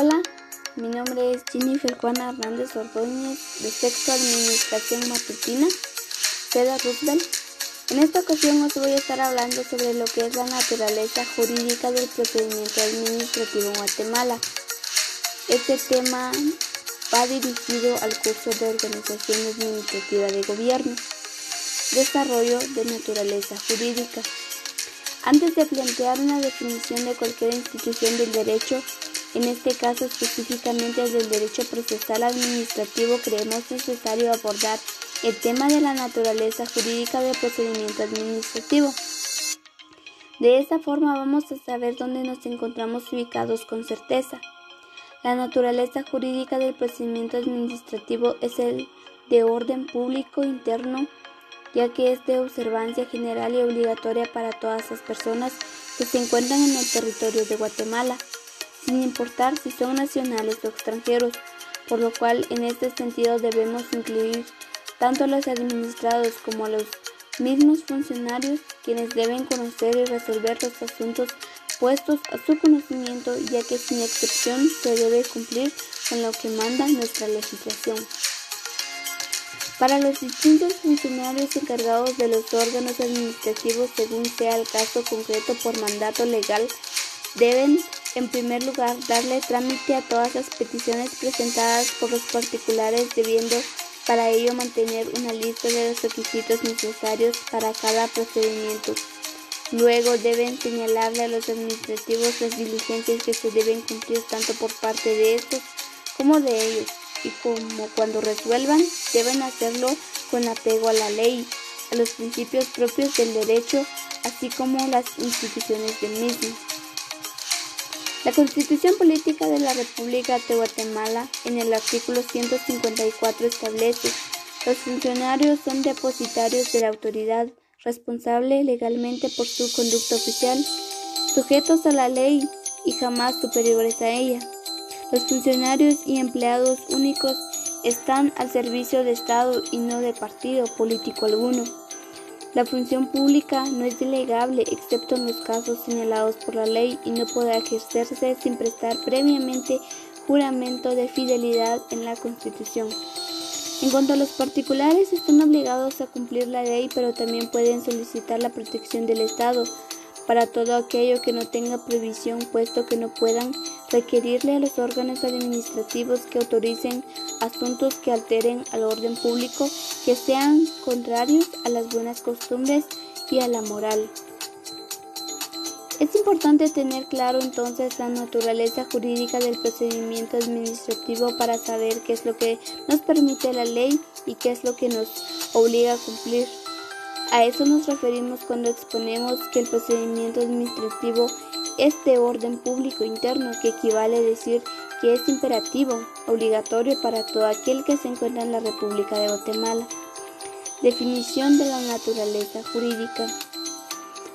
Hola, mi nombre es Jennifer Juana Hernández Ordóñez, de Sexto Administración Matutina, Seda Roosevelt. En esta ocasión os voy a estar hablando sobre lo que es la naturaleza jurídica del procedimiento administrativo en Guatemala. Este tema va dirigido al curso de Organización Administrativa de Gobierno, Desarrollo de Naturaleza Jurídica. Antes de plantear una definición de cualquier institución del derecho, en este caso específicamente del derecho procesal administrativo, creemos necesario abordar el tema de la naturaleza jurídica del procedimiento administrativo. De esta forma vamos a saber dónde nos encontramos ubicados con certeza. La naturaleza jurídica del procedimiento administrativo es el de orden público interno, ya que es de observancia general y obligatoria para todas las personas que se encuentran en el territorio de Guatemala sin importar si son nacionales o extranjeros, por lo cual en este sentido debemos incluir tanto a los administrados como a los mismos funcionarios, quienes deben conocer y resolver los asuntos puestos a su conocimiento, ya que sin excepción se debe cumplir con lo que manda nuestra legislación. Para los distintos funcionarios encargados de los órganos administrativos, según sea el caso concreto por mandato legal, deben en primer lugar, darle trámite a todas las peticiones presentadas por los particulares, debiendo para ello mantener una lista de los requisitos necesarios para cada procedimiento. Luego deben señalarle a los administrativos las diligencias que se deben cumplir tanto por parte de estos como de ellos, y como cuando resuelvan, deben hacerlo con apego a la ley, a los principios propios del derecho, así como las instituciones del mismo. La Constitución Política de la República de Guatemala en el artículo 154 establece los funcionarios son depositarios de la autoridad responsable legalmente por su conducta oficial, sujetos a la ley y jamás superiores a ella. Los funcionarios y empleados únicos están al servicio de Estado y no de partido político alguno. La función pública no es delegable excepto en los casos señalados por la ley y no podrá ejercerse sin prestar previamente juramento de fidelidad en la Constitución. En cuanto a los particulares, están obligados a cumplir la ley, pero también pueden solicitar la protección del Estado para todo aquello que no tenga previsión, puesto que no puedan requerirle a los órganos administrativos que autoricen asuntos que alteren al orden público, que sean contrarios a las buenas costumbres y a la moral. Es importante tener claro entonces la naturaleza jurídica del procedimiento administrativo para saber qué es lo que nos permite la ley y qué es lo que nos obliga a cumplir. A eso nos referimos cuando exponemos que el procedimiento administrativo es de orden público interno, que equivale a decir que es imperativo, obligatorio para todo aquel que se encuentra en la República de Guatemala. Definición de la naturaleza jurídica.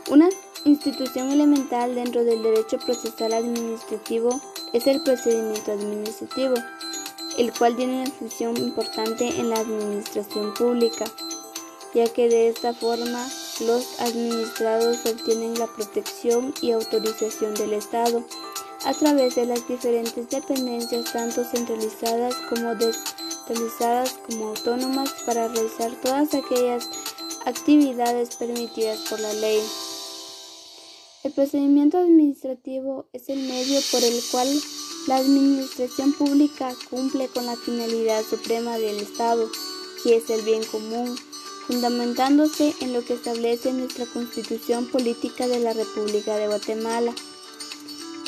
Una institución elemental dentro del derecho procesal administrativo es el procedimiento administrativo, el cual tiene una función importante en la administración pública ya que de esta forma los administrados obtienen la protección y autorización del Estado a través de las diferentes dependencias tanto centralizadas como descentralizadas como autónomas para realizar todas aquellas actividades permitidas por la ley. El procedimiento administrativo es el medio por el cual la administración pública cumple con la finalidad suprema del Estado, que es el bien común fundamentándose en lo que establece nuestra Constitución Política de la República de Guatemala.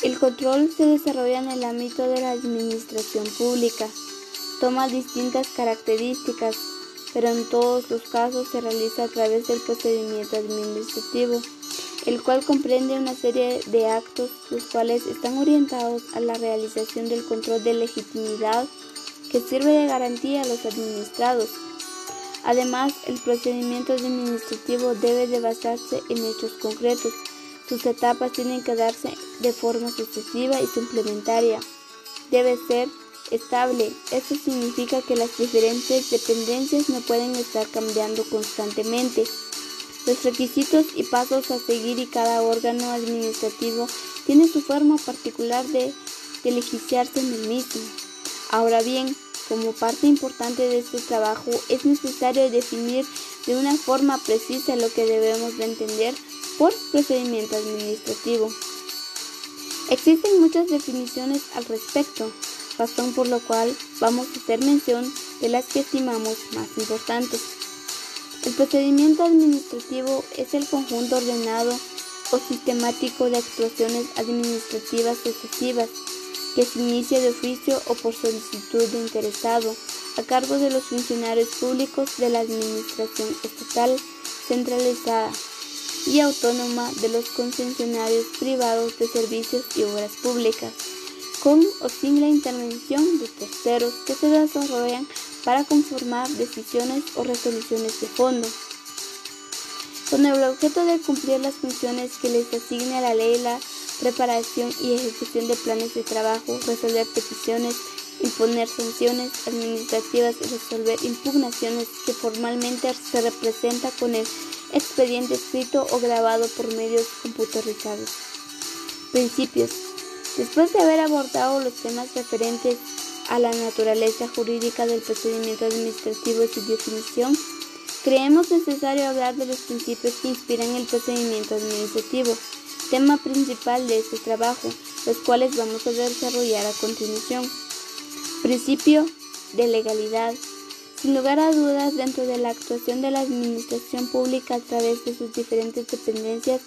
El control se desarrolla en el ámbito de la administración pública. Toma distintas características, pero en todos los casos se realiza a través del procedimiento administrativo, el cual comprende una serie de actos los cuales están orientados a la realización del control de legitimidad que sirve de garantía a los administrados Además, el procedimiento administrativo debe de basarse en hechos concretos. Sus etapas tienen que darse de forma sucesiva y suplementaria. Debe ser estable. Esto significa que las diferentes dependencias no pueden estar cambiando constantemente. Los requisitos y pasos a seguir y cada órgano administrativo tiene su forma particular de beneficiarse en el mismo. Ahora bien, como parte importante de este trabajo es necesario definir de una forma precisa lo que debemos de entender por procedimiento administrativo. Existen muchas definiciones al respecto, razón por lo cual vamos a hacer mención de las que estimamos más importantes. El procedimiento administrativo es el conjunto ordenado o sistemático de actuaciones administrativas sucesivas que se inicia de oficio o por solicitud de interesado a cargo de los funcionarios públicos de la Administración Estatal centralizada y autónoma de los concesionarios privados de servicios y obras públicas, con o sin la intervención de terceros que se desarrollan para conformar decisiones o resoluciones de fondo. Con el objeto de cumplir las funciones que les asigne la ley, la preparación y ejecución de planes de trabajo, resolver peticiones, imponer sanciones administrativas y resolver impugnaciones que formalmente se representa con el expediente escrito o grabado por medios computarizados. Principios. Después de haber abordado los temas referentes a la naturaleza jurídica del procedimiento administrativo y su definición, creemos necesario hablar de los principios que inspiran el procedimiento administrativo, tema principal de este trabajo, los cuales vamos a desarrollar a continuación. Principio de legalidad. Sin lugar a dudas, dentro de la actuación de la administración pública a través de sus diferentes dependencias,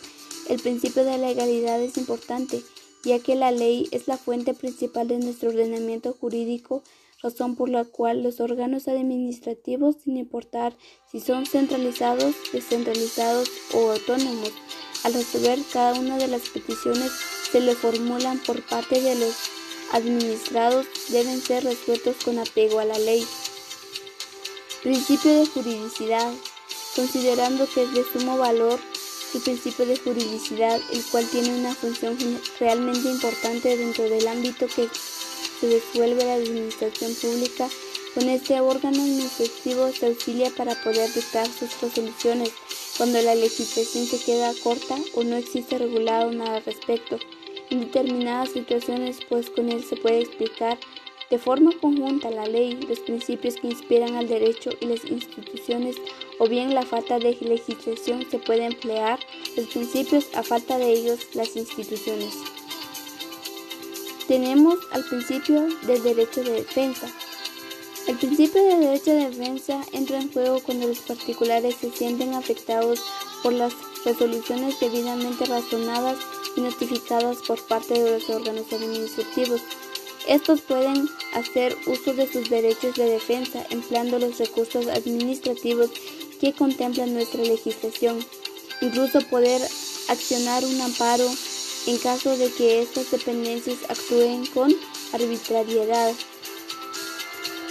el principio de legalidad es importante, ya que la ley es la fuente principal de nuestro ordenamiento jurídico, razón por la cual los órganos administrativos, sin importar si son centralizados, descentralizados o autónomos, al resolver cada una de las peticiones se le formulan por parte de los administrados, deben ser resueltos con apego a la ley. Principio de juridicidad. Considerando que es de sumo valor el principio de juridicidad, el cual tiene una función realmente importante dentro del ámbito que se resuelve la administración pública, con este órgano administrativo se auxilia para poder dictar sus resoluciones cuando la legislación se queda corta o no existe regulado nada al respecto. En determinadas situaciones, pues con él se puede explicar de forma conjunta la ley, los principios que inspiran al derecho y las instituciones, o bien la falta de legislación se puede emplear los principios a falta de ellos las instituciones. Tenemos al principio del derecho de defensa. El principio del derecho de defensa entra en juego cuando los particulares se sienten afectados por las resoluciones debidamente razonadas y notificadas por parte de los órganos administrativos estos pueden hacer uso de sus derechos de defensa empleando los recursos administrativos que contempla nuestra legislación, incluso poder accionar un amparo en caso de que estas dependencias actúen con arbitrariedad.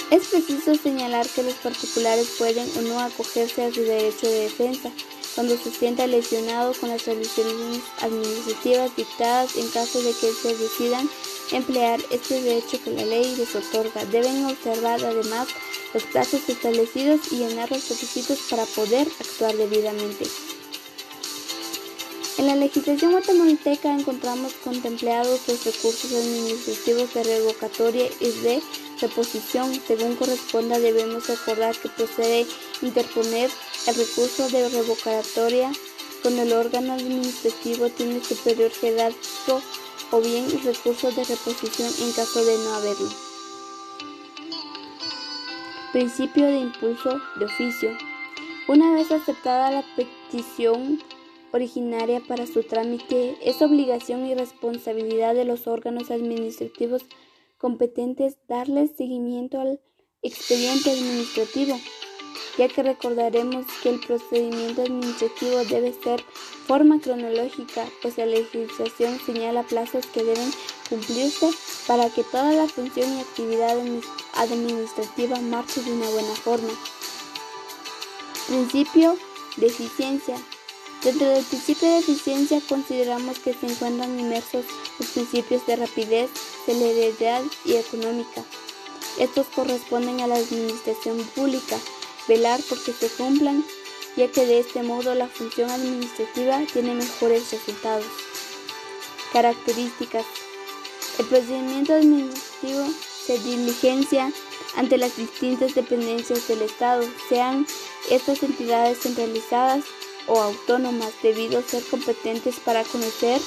Es preciso señalar que los particulares pueden o no acogerse a su derecho de defensa cuando se sienta lesionado con las soluciones administrativas dictadas en caso de que se decidan emplear este derecho que la ley les otorga. Deben observar además los plazos establecidos y llenar los requisitos para poder actuar debidamente. En la legislación guatemalteca encontramos contemplados los recursos administrativos de revocatoria y de reposición. Según corresponda, debemos acordar que procede interponer el recurso de revocatoria cuando el órgano administrativo tiene superior jerarquístico o bien recursos de reposición en caso de no haberlo. Principio de impulso de oficio. Una vez aceptada la petición originaria para su trámite, es obligación y responsabilidad de los órganos administrativos competentes darles seguimiento al expediente administrativo ya que recordaremos que el procedimiento administrativo debe ser forma cronológica, pues la legislación señala plazos que deben cumplirse para que toda la función y actividad administrativa marche de una buena forma. Principio de eficiencia. Dentro del principio de eficiencia consideramos que se encuentran inmersos los principios de rapidez, celeridad y económica. Estos corresponden a la administración pública, velar porque se cumplan, ya que de este modo la función administrativa tiene mejores resultados. Características. El procedimiento administrativo se diligencia ante las distintas dependencias del Estado, sean estas entidades centralizadas o autónomas, debido a ser competentes para conocer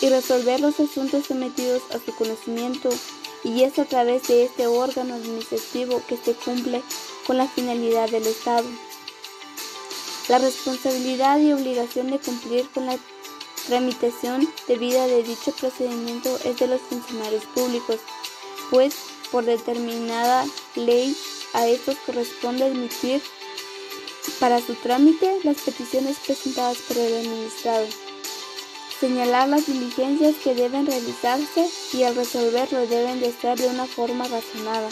y resolver los asuntos sometidos a su conocimiento, y es a través de este órgano administrativo que se cumple con la finalidad del Estado. La responsabilidad y obligación de cumplir con la tramitación debida de dicho procedimiento es de los funcionarios públicos, pues por determinada ley a estos corresponde admitir para su trámite las peticiones presentadas por el administrado, señalar las diligencias que deben realizarse y al resolverlo deben de estar de una forma razonada.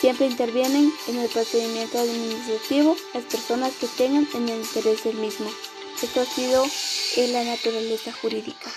Siempre intervienen en el procedimiento administrativo las personas que tengan en el interés del mismo. Esto ha sido en la naturaleza jurídica.